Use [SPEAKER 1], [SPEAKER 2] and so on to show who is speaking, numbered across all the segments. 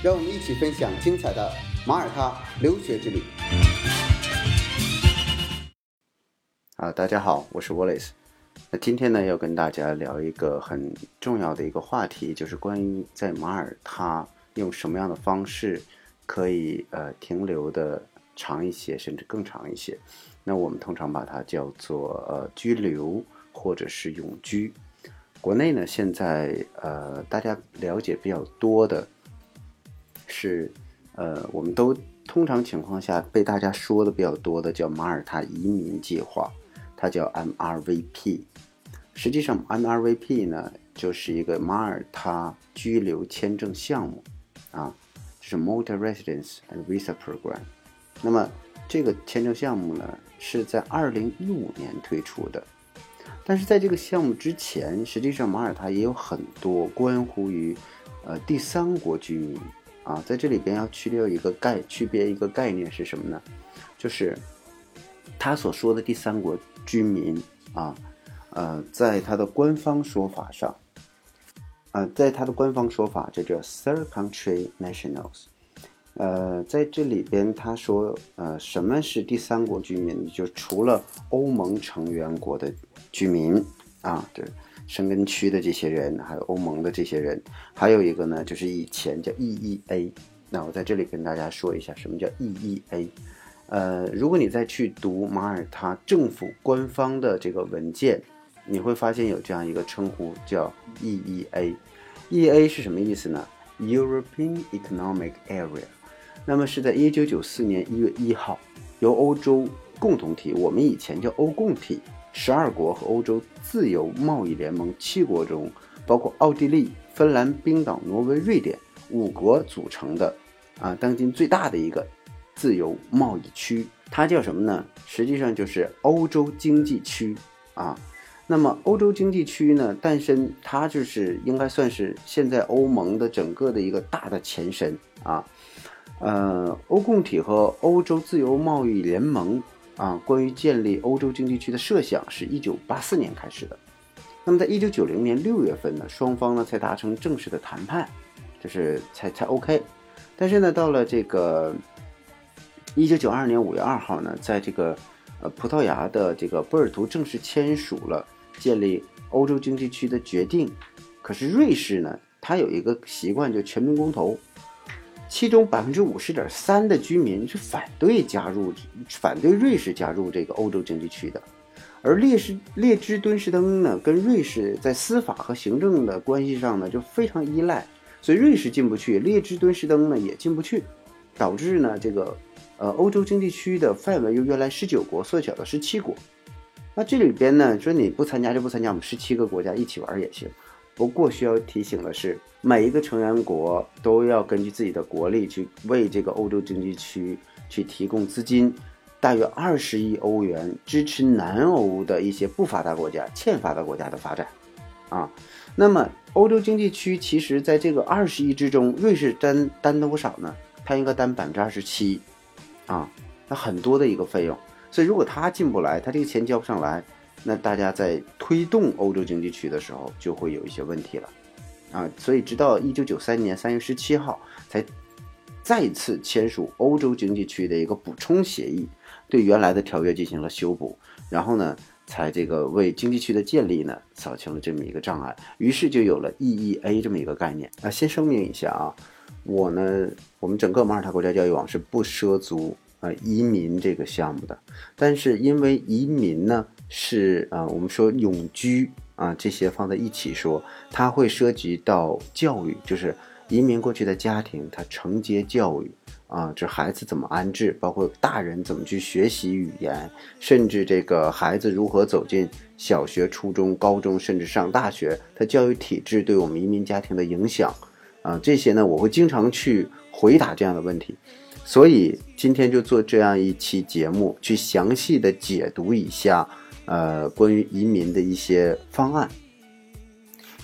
[SPEAKER 1] 让我们一起分享精彩的马耳他留学之旅。啊，大家好，我是 Wallace。那今天呢，要跟大家聊一个很重要的一个话题，就是关于在马耳他用什么样的方式。可以呃停留的长一些，甚至更长一些。那我们通常把它叫做呃居留或者是永居。国内呢，现在呃大家了解比较多的是呃我们都通常情况下被大家说的比较多的叫马耳他移民计划，它叫 MRVP。实际上 MRVP 呢就是一个马耳他居留签证项目啊。就是 Multi Residence and Visa Program，那么这个签证项目呢是在二零一五年推出的，但是在这个项目之前，实际上马耳他也有很多关乎于呃第三国居民啊，在这里边要去掉一个概区别一个概念是什么呢？就是他所说的第三国居民啊，呃，在他的官方说法上。呃，在他的官方说法，这叫 third country nationals。呃，在这里边他说，呃，什么是第三国居民？就除了欧盟成员国的居民啊，对，申根区的这些人，还有欧盟的这些人，还有一个呢，就是以前叫 EEA。那我在这里跟大家说一下，什么叫 EEA？呃，如果你再去读马耳他政府官方的这个文件。你会发现有这样一个称呼叫 EEA，EEA 是什么意思呢？European Economic Area，那么是在一九九四年一月一号，由欧洲共同体，我们以前叫欧共体，十二国和欧洲自由贸易联盟七国中，包括奥地利、芬兰、冰岛、挪威、瑞典五国组成的，啊，当今最大的一个自由贸易区，它叫什么呢？实际上就是欧洲经济区，啊。那么欧洲经济区呢诞生，它就是应该算是现在欧盟的整个的一个大的前身啊。呃，欧共体和欧洲自由贸易联盟啊，关于建立欧洲经济区的设想是一九八四年开始的。那么在一九九零年六月份呢，双方呢才达成正式的谈判，就是才才 OK。但是呢，到了这个一九九二年五月二号呢，在这个呃葡萄牙的这个波尔图正式签署了。建立欧洲经济区的决定，可是瑞士呢？它有一个习惯，就全民公投，其中百分之五十点三的居民是反对加入，反对瑞士加入这个欧洲经济区的。而列士列支敦士登呢，跟瑞士在司法和行政的关系上呢，就非常依赖，所以瑞士进不去，列支敦士登呢也进不去，导致呢这个呃欧洲经济区的范围由原来十九国缩小到十七国。那这里边呢，说你不参加就不参加，我们十七个国家一起玩也行。不过需要提醒的是，每一个成员国都要根据自己的国力去为这个欧洲经济区去提供资金，大约二十亿欧元，支持南欧的一些不发达国家、欠发达国家的发展。啊，那么欧洲经济区其实在这个二十亿之中，瑞士担担多少呢？它应该担百分之二十七，啊，那很多的一个费用。所以，如果他进不来，他这个钱交不上来，那大家在推动欧洲经济区的时候就会有一些问题了，啊，所以直到一九九三年三月十七号才再次签署欧洲经济区的一个补充协议，对原来的条约进行了修补，然后呢，才这个为经济区的建立呢扫清了这么一个障碍，于是就有了 EEA 这么一个概念。啊，先声明一下啊，我呢，我们整个马耳他国家教育网是不涉足。啊，移民这个项目的，但是因为移民呢是啊，我们说永居啊这些放在一起说，它会涉及到教育，就是移民过去的家庭，它承接教育啊，这孩子怎么安置，包括大人怎么去学习语言，甚至这个孩子如何走进小学、初中、高中，甚至上大学，它教育体制对我们移民家庭的影响。啊，这些呢我会经常去回答这样的问题，所以今天就做这样一期节目，去详细的解读一下，呃，关于移民的一些方案。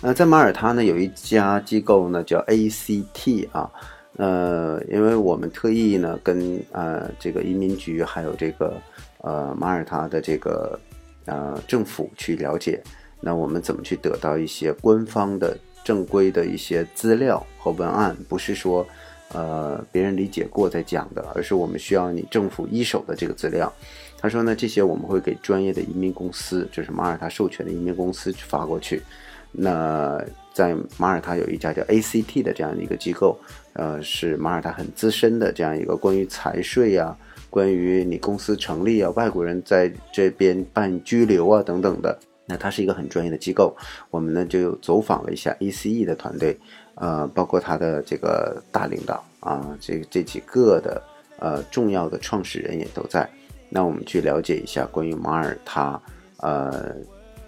[SPEAKER 1] 那在马耳他呢，有一家机构呢叫 ACT 啊，呃，因为我们特意呢跟呃这个移民局还有这个呃马耳他的这个呃政府去了解，那我们怎么去得到一些官方的正规的一些资料和文案，不是说呃别人理解过再讲的，而是我们需要你政府一手的这个资料。他说呢，这些我们会给专业的移民公司，就是马耳他授权的移民公司去发过去。那在马耳他有一家叫 ACT 的这样的一个机构，呃，是马耳他很资深的这样一个关于财税呀、关于你公司成立啊、外国人在这边办居留啊等等的。那它是一个很专业的机构，我们呢就走访了一下 ACE 的团队，呃，包括他的这个大领导啊，这这几个的呃重要的创始人也都在。那我们去了解一下关于马耳他，呃，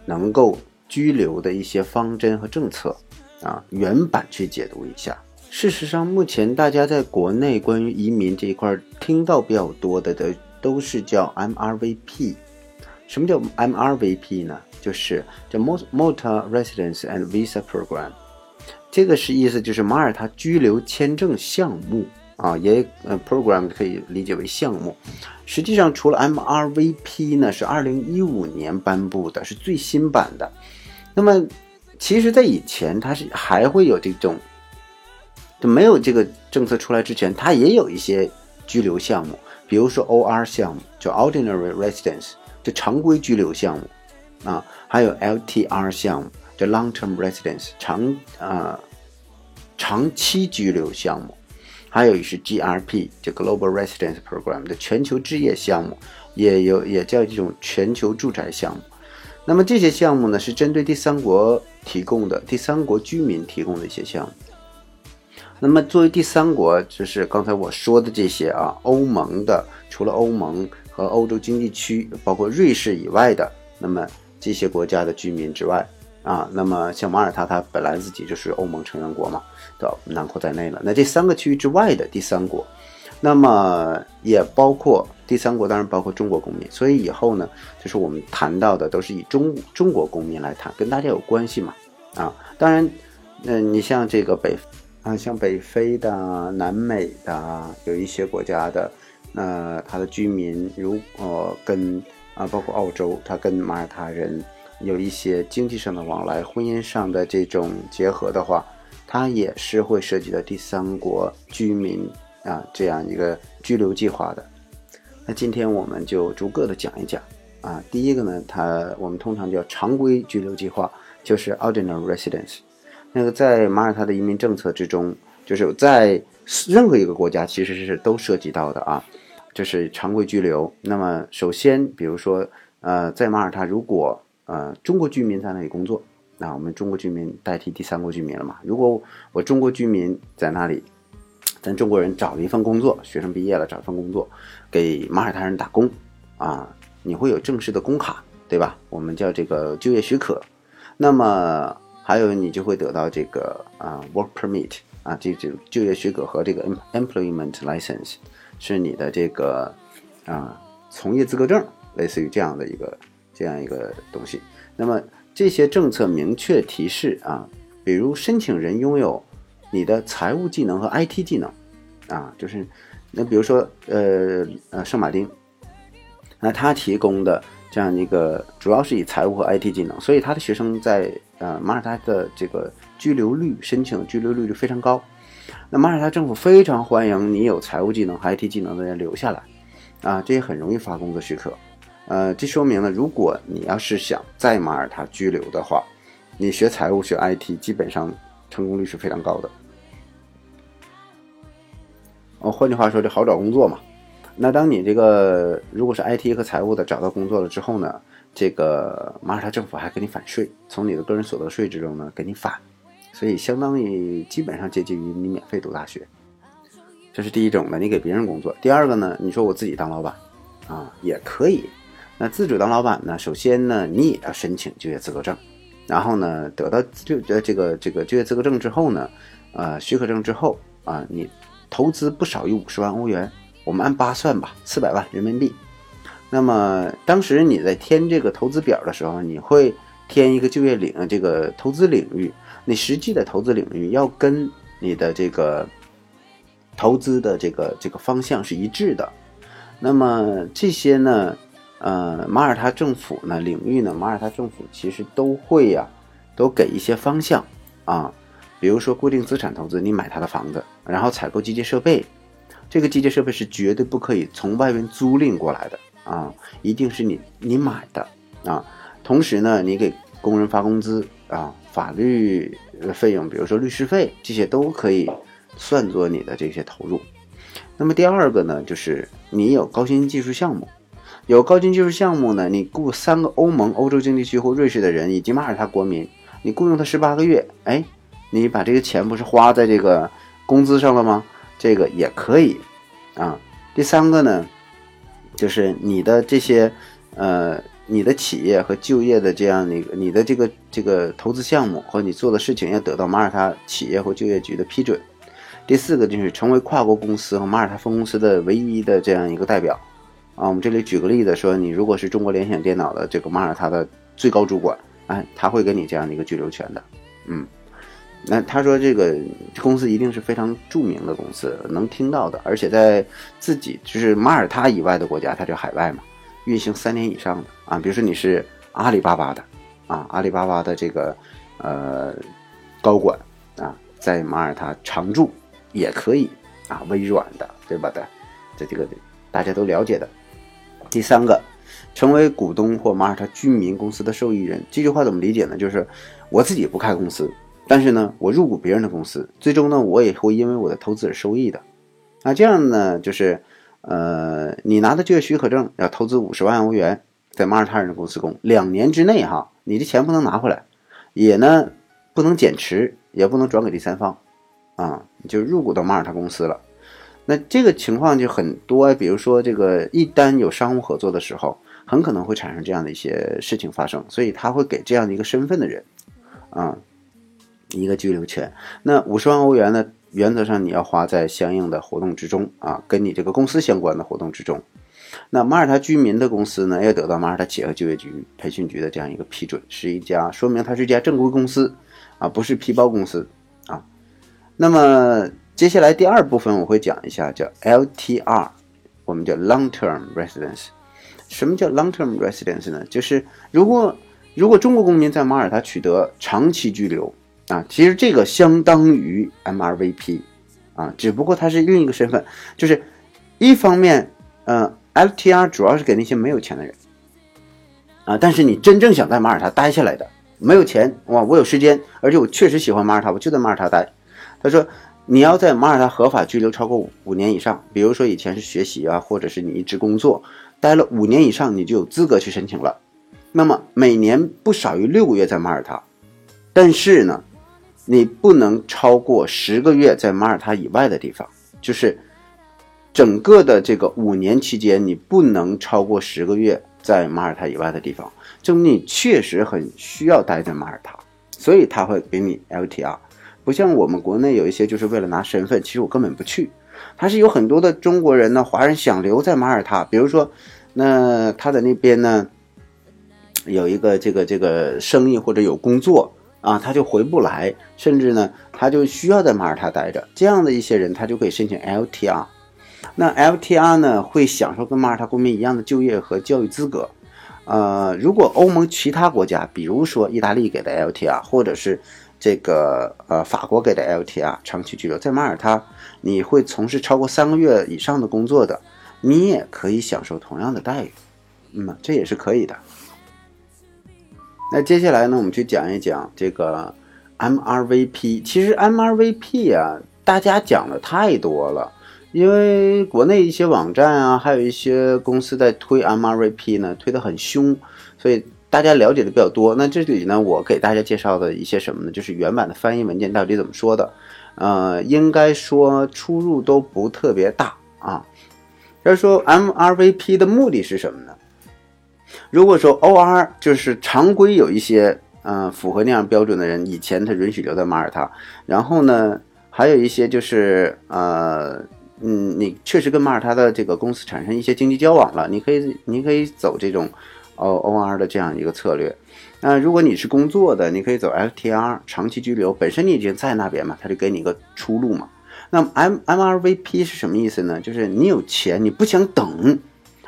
[SPEAKER 1] 能够。居留的一些方针和政策，啊，原版去解读一下。事实上，目前大家在国内关于移民这一块听到比较多的的都是叫 MRVP。什么叫 MRVP 呢？就是叫 Malta Residence and Visa Program。这个是意思就是马耳他居留签证项目啊，也呃 program 可以理解为项目。实际上，除了 MRVP 呢，是二零一五年颁布的，是最新版的。那么，其实，在以前，它是还会有这种，就没有这个政策出来之前，它也有一些居留项目，比如说 OR 项目，叫 Ordinary Residence，就常规居留项目，啊，还有 LTR 项目，叫 Long Term Residence，长啊长期居留项目，还有是 GRP，就 Global Residence Program 的全球置业项目，也有也叫这种全球住宅项目。那么这些项目呢，是针对第三国提供的，第三国居民提供的一些项目。那么作为第三国，就是刚才我说的这些啊，欧盟的，除了欧盟和欧洲经济区，包括瑞士以外的，那么这些国家的居民之外啊，那么像马耳他，它本来自己就是欧盟成员国嘛，都囊括在内了。那这三个区域之外的第三国，那么也包括。第三国当然包括中国公民，所以以后呢，就是我们谈到的都是以中中国公民来谈，跟大家有关系嘛，啊，当然，嗯，你像这个北啊，像北非的、南美的有一些国家的，那他的居民如果跟啊，包括澳洲，他跟马耳他人有一些经济上的往来、婚姻上的这种结合的话，它也是会涉及到第三国居民啊这样一个居留计划的。那今天我们就逐个的讲一讲啊。第一个呢，它我们通常叫常规居留计划，就是 ordinary residence。那个在马耳他的移民政策之中，就是在任何一个国家其实是都涉及到的啊。就是常规居留。那么首先，比如说呃，在马耳他如果呃中国居民在那里工作，那我们中国居民代替第三国居民了嘛？如果我中国居民在那里。咱中国人找了一份工作，学生毕业了找一份工作，给马耳他人打工，啊，你会有正式的工卡，对吧？我们叫这个就业许可。那么还有你就会得到这个啊 work permit 啊，这这就业许可和这个 employment license 是你的这个啊从业资格证，类似于这样的一个这样一个东西。那么这些政策明确提示啊，比如申请人拥有。你的财务技能和 IT 技能，啊，就是，那比如说，呃呃，圣马丁，那他提供的这样一个，主要是以财务和 IT 技能，所以他的学生在呃马耳他的这个居留率，申请居留率就非常高。那马耳他政府非常欢迎你有财务技能和 IT 技能的人留下来，啊，这也很容易发工作许可。呃，这说明了，如果你要是想在马耳他居留的话，你学财务学 IT 基本上。成功率是非常高的。哦，换句话说，就好找工作嘛。那当你这个如果是 IT 和财务的找到工作了之后呢，这个马耳他政府还给你返税，从你的个人所得税之中呢给你返，所以相当于基本上接近于你免费读大学。这是第一种的，你给别人工作。第二个呢，你说我自己当老板啊也可以。那自主当老板呢，首先呢你也要申请就业资格证。然后呢，得到就呃这个这个就业资格证之后呢，呃许可证之后啊，你投资不少于五十万欧元，我们按八算吧，四百万人民币。那么当时你在填这个投资表的时候，你会填一个就业领这个投资领域，你实际的投资领域要跟你的这个投资的这个这个方向是一致的。那么这些呢，呃，马耳他政府呢领域呢，马耳他政府其实都会呀，都给一些方向啊，比如说固定资产投资，你买他的房子，然后采购机械设备，这个机械设备是绝对不可以从外面租赁过来的。啊，一定是你你买的啊，同时呢，你给工人发工资啊，法律费用，比如说律师费，这些都可以算作你的这些投入。那么第二个呢，就是你有高新技术项目，有高新技术项目呢，你雇三个欧盟、欧洲经济区或瑞士的人以及马耳他国民，你雇佣他十八个月，哎，你把这个钱不是花在这个工资上了吗？这个也可以啊。第三个呢？就是你的这些，呃，你的企业和就业的这样的一个，你的这个这个投资项目和你做的事情要得到马耳他企业或就业局的批准。第四个就是成为跨国公司和马耳他分公司的唯一的这样一个代表。啊，我们这里举个例子说，你如果是中国联想电脑的这个马耳他的最高主管，哎，他会给你这样的一个居留权的，嗯。那他说这个公司一定是非常著名的公司，能听到的，而且在自己就是马耳他以外的国家，它就海外嘛，运行三年以上的啊，比如说你是阿里巴巴的啊，阿里巴巴的这个呃高管啊，在马耳他常驻也可以啊，微软的对吧的，这这个大家都了解的。第三个，成为股东或马耳他居民公司的受益人，这句话怎么理解呢？就是我自己不开公司。但是呢，我入股别人的公司，最终呢，我也会因为我的投资而收益的。那这样呢，就是，呃，你拿的就业许可证要投资五十万欧元在马耳他人的公司工，两年之内哈，你的钱不能拿回来，也呢不能减持，也不能转给第三方，啊，就入股到马耳他公司了。那这个情况就很多，比如说这个一旦有商务合作的时候，很可能会产生这样的一些事情发生，所以他会给这样的一个身份的人，啊。一个居留权，那五十万欧元呢？原则上你要花在相应的活动之中啊，跟你这个公司相关的活动之中。那马耳他居民的公司呢，要得到马耳他企业和就业局培训局的这样一个批准，是一家说明它是一家正规公司啊，不是皮包公司啊。那么接下来第二部分我会讲一下叫 LTR，我们叫 Long Term Residence。什么叫 Long Term Residence 呢？就是如果如果中国公民在马耳他取得长期居留。啊，其实这个相当于 MRVP，啊，只不过它是另一个身份，就是一方面，呃，LTR 主要是给那些没有钱的人，啊，但是你真正想在马耳他待下来的，没有钱哇，我有时间，而且我确实喜欢马耳他，我就在马耳他待。他说，你要在马耳他合法居留超过五年以上，比如说以前是学习啊，或者是你一直工作，待了五年以上，你就有资格去申请了。那么每年不少于六个月在马耳他，但是呢？你不能超过十个月在马耳他以外的地方，就是整个的这个五年期间，你不能超过十个月在马耳他以外的地方，证明你确实很需要待在马耳他，所以他会给你 LTR。不像我们国内有一些就是为了拿身份，其实我根本不去。他是有很多的中国人呢，华人想留在马耳他，比如说，那他在那边呢有一个这个这个生意或者有工作。啊，他就回不来，甚至呢，他就需要在马耳他待着。这样的一些人，他就可以申请 LTR。那 LTR 呢，会享受跟马耳他公民一样的就业和教育资格。呃，如果欧盟其他国家，比如说意大利给的 LTR，或者是这个呃法国给的 LTR，长期居留在马耳他，你会从事超过三个月以上的工作的，你也可以享受同样的待遇。嗯，这也是可以的。那接下来呢，我们去讲一讲这个 MRVP。其实 MRVP 啊，大家讲的太多了，因为国内一些网站啊，还有一些公司在推 MRVP 呢，推得很凶，所以大家了解的比较多。那这里呢，我给大家介绍的一些什么呢？就是原版的翻译文件到底怎么说的？呃，应该说出入都不特别大啊。要说 MRVP 的目的是什么呢？如果说 OR 就是常规有一些嗯，符合那样标准的人，以前他允许留在马耳他。然后呢，还有一些就是呃，嗯，你确实跟马耳他的这个公司产生一些经济交往了，你可以你可以走这种 O O R 的这样一个策略。那如果你是工作的，你可以走 F T R 长期居留，本身你已经在那边嘛，他就给你一个出路嘛。那 M M R V P 是什么意思呢？就是你有钱，你不想等，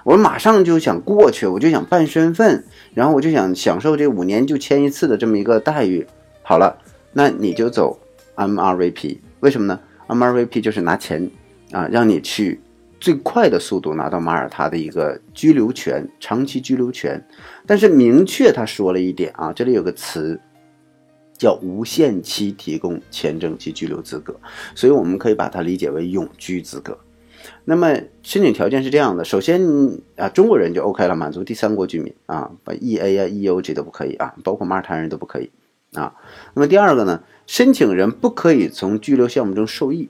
[SPEAKER 1] 我马上就想过去，我就想办身份，然后我就想享受这五年就签一次的这么一个待遇。好了，那你就走 M R V P，为什么呢？M R V P 就是拿钱啊，让你去。最快的速度拿到马耳他的一个居留权，长期居留权，但是明确他说了一点啊，这里有个词叫无限期提供签证及居留资格，所以我们可以把它理解为永居资格。那么申请条件是这样的，首先啊，中国人就 OK 了，满足第三国居民啊，把 EA 啊、EO 这都不可以啊，包括马耳他人都不可以啊。那么第二个呢，申请人不可以从居留项目中受益，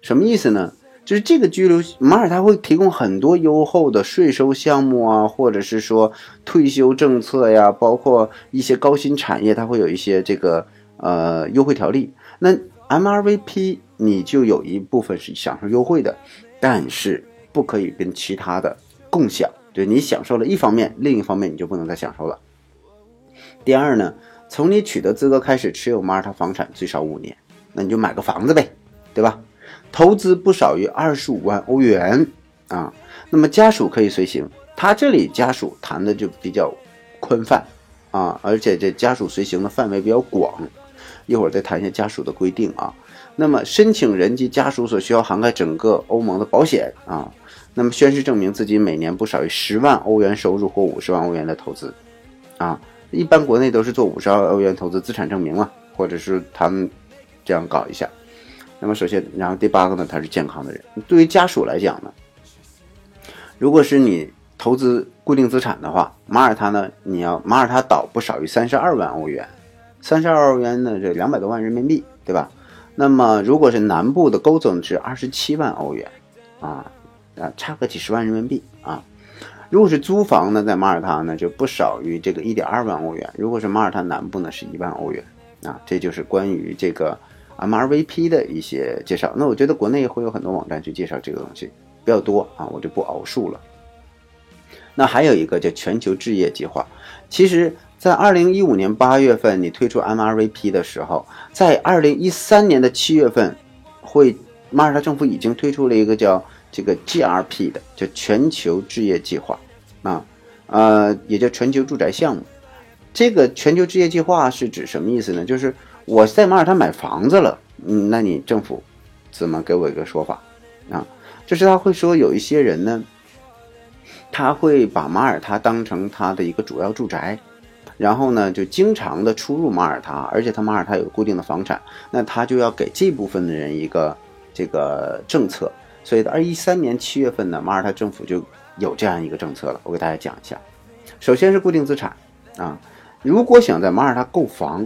[SPEAKER 1] 什么意思呢？就是这个居留，马耳他会提供很多优厚的税收项目啊，或者是说退休政策呀，包括一些高新产业，它会有一些这个呃优惠条例。那 MRVP 你就有一部分是享受优惠的，但是不可以跟其他的共享。对你享受了一方面，另一方面你就不能再享受了。第二呢，从你取得资格开始持有马耳他房产最少五年，那你就买个房子呗，对吧？投资不少于二十五万欧元啊，那么家属可以随行。他这里家属谈的就比较宽泛啊，而且这家属随行的范围比较广。一会儿再谈一下家属的规定啊。那么申请人及家属所需要涵盖整个欧盟的保险啊。那么宣誓证明自己每年不少于十万欧元收入或五十万欧元的投资啊。一般国内都是做五十万欧元投资资产证明嘛，或者是他们这样搞一下。那么首先，然后第八个呢，他是健康的人。对于家属来讲呢，如果是你投资固定资产的话，马耳他呢，你要马耳他岛不少于三十二万欧元，三十二欧元呢，这两百多万人民币，对吧？那么如果是南部的勾总值二十七万欧元，啊啊，差个几十万人民币啊。如果是租房呢，在马耳他呢，就不少于这个一点二万欧元。如果是马耳他南部呢，是一万欧元啊。这就是关于这个。MRVP 的一些介绍，那我觉得国内会有很多网站去介绍这个东西比较多啊，我就不熬述了。那还有一个叫全球置业计划，其实，在二零一五年八月份你推出 MRVP 的时候，在二零一三年的七月份，会马耳他政府已经推出了一个叫这个 GRP 的叫全球置业计划啊，呃，也叫全球住宅项目。这个全球置业计划是指什么意思呢？就是我在马耳他买房子了，嗯，那你政府怎么给我一个说法啊？就是他会说有一些人呢，他会把马耳他当成他的一个主要住宅，然后呢就经常的出入马耳他，而且他马耳他有固定的房产，那他就要给这部分的人一个这个政策。所以，二一三年七月份呢，马耳他政府就有这样一个政策了。我给大家讲一下，首先是固定资产啊。如果想在马耳他购房，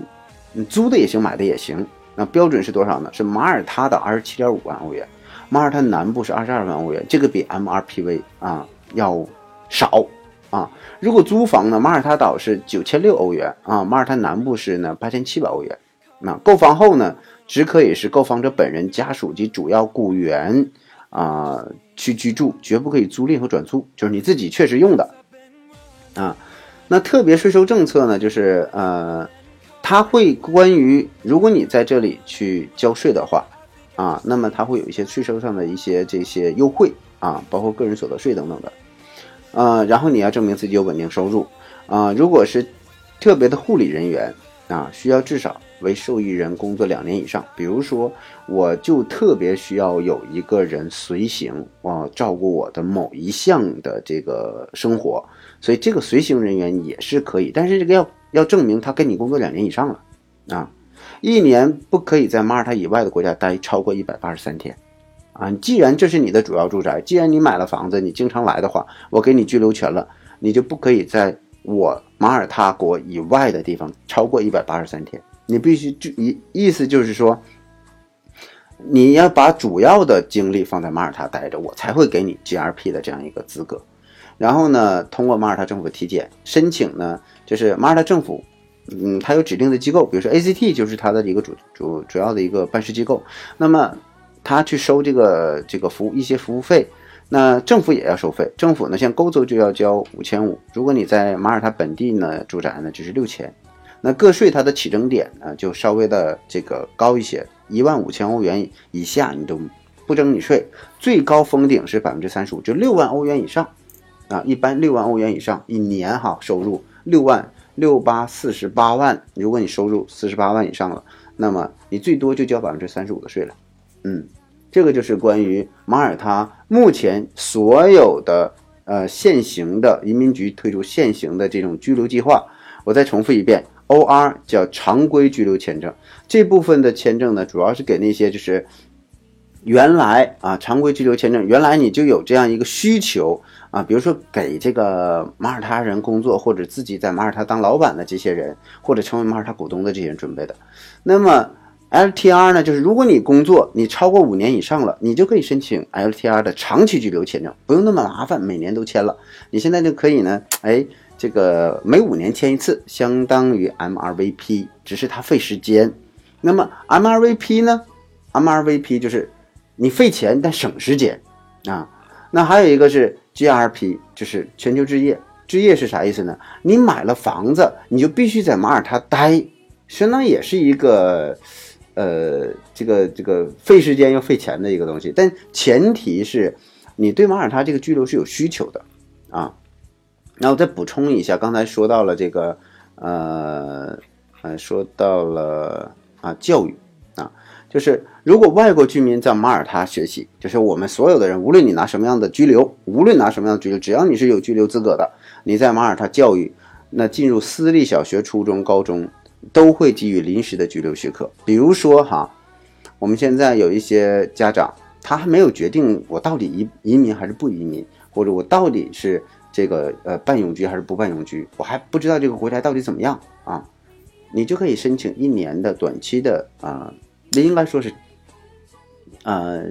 [SPEAKER 1] 你租的也行，买的也行。那标准是多少呢？是马耳他的二十七点五万欧元，马耳他南部是二十二万欧元，这个比 MRPV 啊要少啊。如果租房呢，马耳他岛是九千六欧元啊，马耳他南部是呢八千七百欧元。那购房后呢，只可以是购房者本人、家属及主要雇员啊去居住，绝不可以租赁和转租，就是你自己确实用的啊。那特别税收政策呢，就是呃，它会关于如果你在这里去交税的话，啊，那么它会有一些税收上的一些这些优惠啊，包括个人所得税等等的，呃，然后你要证明自己有稳定收入啊，如果是特别的护理人员啊，需要至少为受益人工作两年以上，比如说我就特别需要有一个人随行啊，照顾我的某一项的这个生活。所以这个随行人员也是可以，但是这个要要证明他跟你工作两年以上了，啊，一年不可以在马耳他以外的国家待超过一百八十三天，啊，既然这是你的主要住宅，既然你买了房子，你经常来的话，我给你居留权了，你就不可以在我马耳他国以外的地方超过一百八十三天，你必须就意意思就是说，你要把主要的精力放在马耳他待着，我才会给你 GRP 的这样一个资格。然后呢，通过马耳他政府体检申请呢，就是马耳他政府嗯，它有指定的机构，比如说 ACT 就是它的一个主主主要的一个办事机构，那么它去收这个这个服务一些服务费，那政府也要收费，政府呢像欧洲就要交五千五，如果你在马耳他本地呢住宅呢就是六千。那个税它的起征点呢，就稍微的这个高一些，一万五千欧元以下你都不征你税，最高封顶是百分之三十五，就六万欧元以上，啊，一般六万欧元以上一年哈收入六万六八四十八万，如果你收入四十八万以上了，那么你最多就交百分之三十五的税了，嗯，这个就是关于马耳他目前所有的呃现行的移民局推出现行的这种居留计划，我再重复一遍。O R 叫常规居留签证，这部分的签证呢，主要是给那些就是原来啊常规居留签证，原来你就有这样一个需求啊，比如说给这个马耳他人工作，或者自己在马耳他当老板的这些人，或者成为马耳他股东的这些人准备的。那么 L T R 呢，就是如果你工作你超过五年以上了，你就可以申请 L T R 的长期居留签证，不用那么麻烦，每年都签了，你现在就可以呢，哎。这个每五年签一次，相当于 MRVP，只是它费时间。那么 MRVP 呢？MRVP 就是你费钱但省时间啊。那还有一个是 GRP，就是全球置业。置业是啥意思呢？你买了房子，你就必须在马耳他待，相当于也是一个呃，这个这个费时间又费钱的一个东西。但前提是你对马耳他这个居留是有需求的啊。然后再补充一下，刚才说到了这个，呃，呃，说到了啊，教育，就是如果外国居民在马耳他学习，就是我们所有的人，无论你拿什么样的居留，无论拿什么样的居留，只要你是有居留资格的，你在马耳他教育，那进入私立小学、初中、高中都会给予临时的居留许可。比如说哈，我们现在有一些家长，他还没有决定我到底移移民还是不移民，或者我到底是。这个呃，半永居还是不半永居，我还不知道这个国家到底怎么样啊？你就可以申请一年的短期的啊，那应该说是呃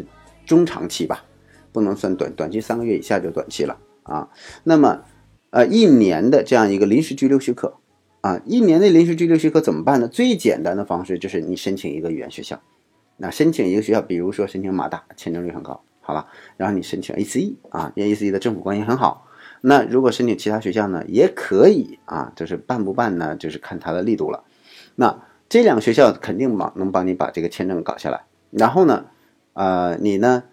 [SPEAKER 1] 中长期吧，不能算短短期，三个月以下就短期了啊。那么呃一年的这样一个临时居留许可啊，一年的临时居留许可怎么办呢？最简单的方式就是你申请一个语言学校，那申请一个学校，比如说申请马大，签证率很高，好吧？然后你申请 ACE 啊，因为 ACE 的政府关系很好。那如果申请其他学校呢，也可以啊，就是办不办呢，就是看他的力度了。那这两个学校肯定帮能帮你把这个签证搞下来。然后呢，呃，你呢，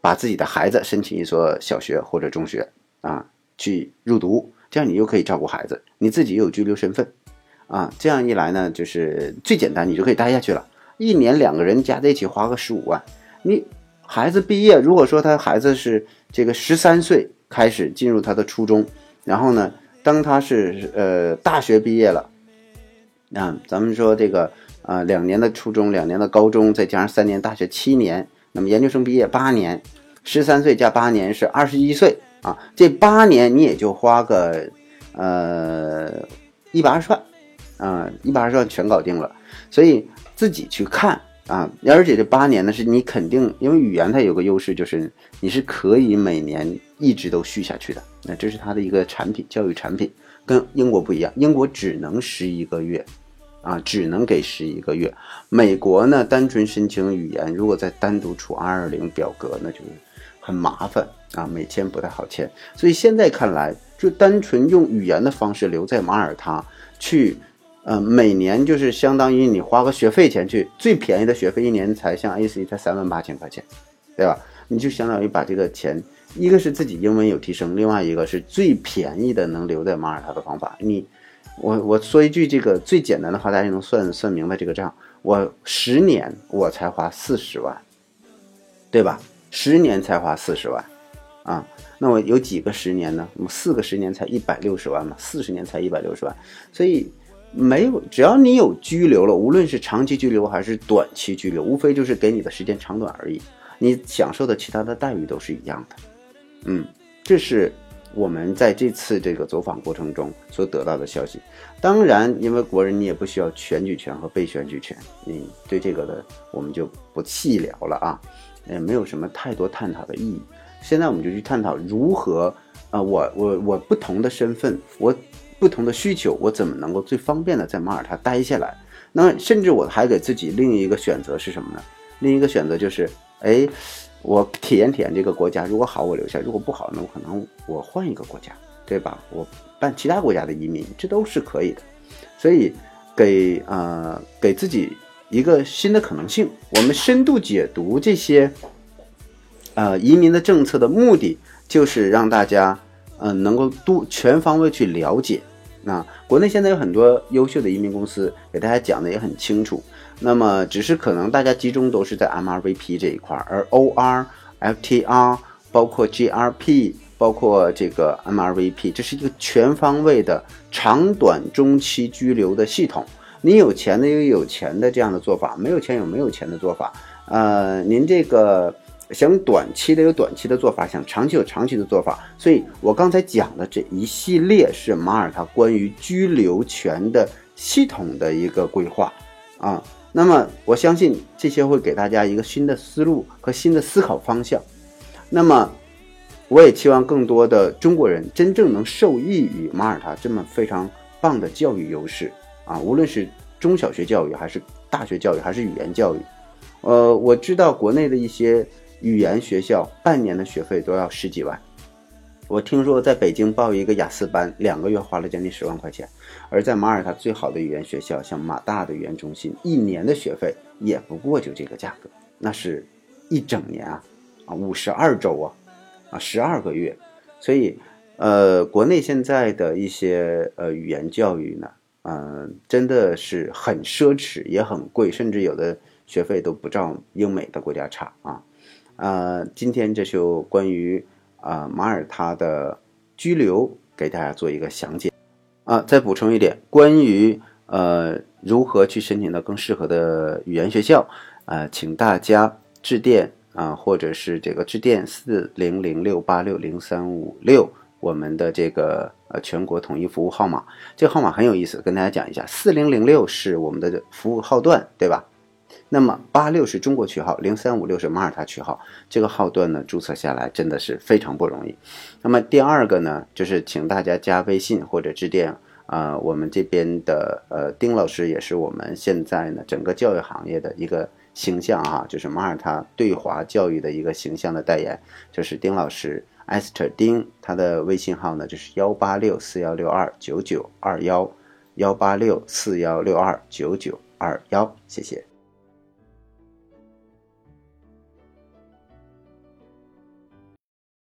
[SPEAKER 1] 把自己的孩子申请一所小学或者中学啊，去入读，这样你又可以照顾孩子，你自己又有居留身份啊。这样一来呢，就是最简单，你就可以待下去了。一年两个人加在一起花个十五万，你孩子毕业，如果说他孩子是这个十三岁。开始进入他的初中，然后呢，当他是呃大学毕业了，啊，咱们说这个啊两年的初中，两年的高中，再加上三年大学，七年，那么研究生毕业八年，十三岁加八年是二十一岁啊，这八年你也就花个呃一百二十万啊，一百二十万全搞定了，所以自己去看。啊，而且这八年呢，是你肯定，因为语言它有个优势，就是你是可以每年一直都续下去的。那这是它的一个产品，教育产品跟英国不一样，英国只能十一个月，啊，只能给十一个月。美国呢，单纯申请语言，如果再单独出 R20 表格，那就很麻烦啊，美签不太好签。所以现在看来，就单纯用语言的方式留在马耳他去。呃，每年就是相当于你花个学费钱去，最便宜的学费一年才像 A C 才三万八千块钱，对吧？你就相当于把这个钱，一个是自己英文有提升，另外一个是最便宜的能留在马耳他的方法。你，我我说一句这个最简单的话，大家能算算明白这个账。我十年我才花四十万，对吧？十年才花四十万，啊，那我有几个十年呢？我四个十年才一百六十万嘛，四十年才一百六十万，所以。没有，只要你有拘留了，无论是长期拘留还是短期拘留，无非就是给你的时间长短而已，你享受的其他的待遇都是一样的。嗯，这是我们在这次这个走访过程中所得到的消息。当然，因为国人你也不需要选举权和被选举权，你对这个的我们就不细聊了啊，也没有什么太多探讨的意义。现在我们就去探讨如何啊，我我我不同的身份我。不同的需求，我怎么能够最方便的在马耳他待下来？那甚至我还给自己另一个选择是什么呢？另一个选择就是，哎，我体验体验这个国家，如果好我留下，如果不好，那我可能我换一个国家，对吧？我办其他国家的移民，这都是可以的。所以给呃给自己一个新的可能性。我们深度解读这些呃移民的政策的目的，就是让大家嗯能够多全方位去了解。那国内现在有很多优秀的移民公司，给大家讲的也很清楚。那么，只是可能大家集中都是在 MRVP 这一块，而 OR、FTR、包括 GRP、包括这个 MRVP，这是一个全方位的长短中期居留的系统。你有钱的有有钱的这样的做法，没有钱有没有钱的做法。呃，您这个。想短期的有短期的做法，想长期有长期的做法。所以我刚才讲的这一系列是马耳他关于居留权的系统的一个规划啊。那么我相信这些会给大家一个新的思路和新的思考方向。那么我也期望更多的中国人真正能受益于马耳他这么非常棒的教育优势啊，无论是中小学教育，还是大学教育，还是语言教育。呃，我知道国内的一些。语言学校半年的学费都要十几万，我听说在北京报一个雅思班，两个月花了将近十万块钱，而在马耳他最好的语言学校，像马大的语言中心，一年的学费也不过就这个价格，那是一整年啊，啊五十二周啊，啊十二个月，所以呃，国内现在的一些呃语言教育呢，嗯，真的是很奢侈，也很贵，甚至有的学费都不照英美的国家差啊。呃，今天这就关于啊马耳他的居留给大家做一个详解啊。再补充一点，关于呃如何去申请到更适合的语言学校啊，请大家致电啊，或者是这个致电四零零六八六零三五六，我们的这个呃全国统一服务号码。这个号码很有意思，跟大家讲一下，四零零六是我们的服务号段，对吧？那么八六是中国区号，零三五六是马耳他区号。这个号段呢，注册下来真的是非常不容易。那么第二个呢，就是请大家加微信或者致电啊，我们这边的呃丁老师也是我们现在呢整个教育行业的一个形象哈，就是马耳他对华教育的一个形象的代言，就是丁老师，Esther 丁，他的微信号呢就是幺八六四幺六二九九二幺，幺八六四幺六二九九二幺，谢谢。